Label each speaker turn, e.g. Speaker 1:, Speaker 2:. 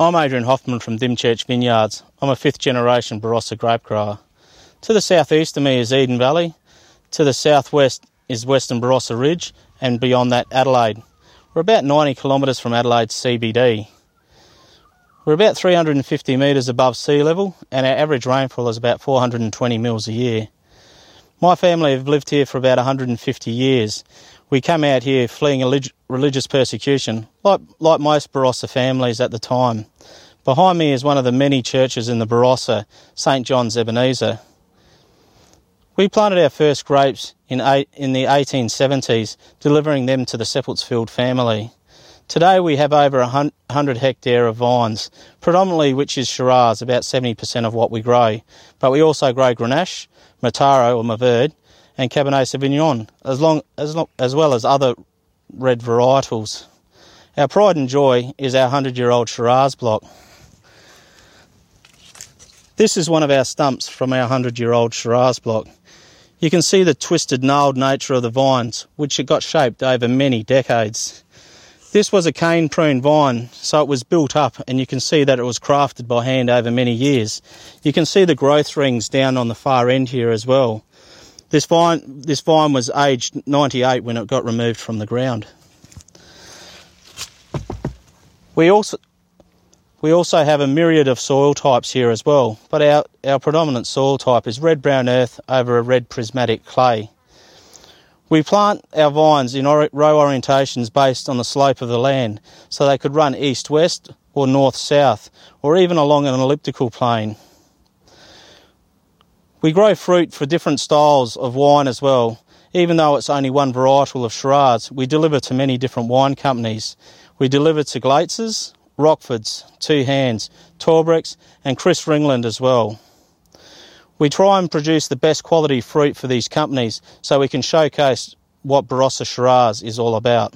Speaker 1: I'm Adrian Hoffmann from Dimchurch Vineyards. I'm a fifth generation Barossa grape grower. To the southeast of me is Eden Valley. To the southwest is Western Barossa Ridge, and beyond that, Adelaide. We're about 90 kilometres from Adelaide's CBD. We're about 350 metres above sea level, and our average rainfall is about 420 mils a year. My family have lived here for about 150 years. We came out here fleeing religious persecution, like, like most Barossa families at the time. Behind me is one of the many churches in the Barossa, St John's Ebenezer. We planted our first grapes in, eight, in the 1870s, delivering them to the Seppeltsfield family. Today we have over 100 hectare of vines, predominantly which is Shiraz, about 70% of what we grow. But we also grow Grenache, Mataro or Mourvèdre, and Cabernet Sauvignon, as, long, as, long, as well as other red varietals. Our pride and joy is our 100 year old Shiraz block. This is one of our stumps from our 100 year old Shiraz block. You can see the twisted, gnarled nature of the vines, which it got shaped over many decades. This was a cane prune vine, so it was built up, and you can see that it was crafted by hand over many years. You can see the growth rings down on the far end here as well. This vine, this vine was aged 98 when it got removed from the ground. We also, we also have a myriad of soil types here as well, but our, our predominant soil type is red brown earth over a red prismatic clay. We plant our vines in row orientations based on the slope of the land, so they could run east west or north south, or even along an elliptical plane. We grow fruit for different styles of wine as well. Even though it's only one varietal of Shiraz, we deliver to many different wine companies. We deliver to Glaetzers, Rockfords, Two Hands, Torbrecks, and Chris Ringland as well. We try and produce the best quality fruit for these companies so we can showcase what Barossa Shiraz is all about.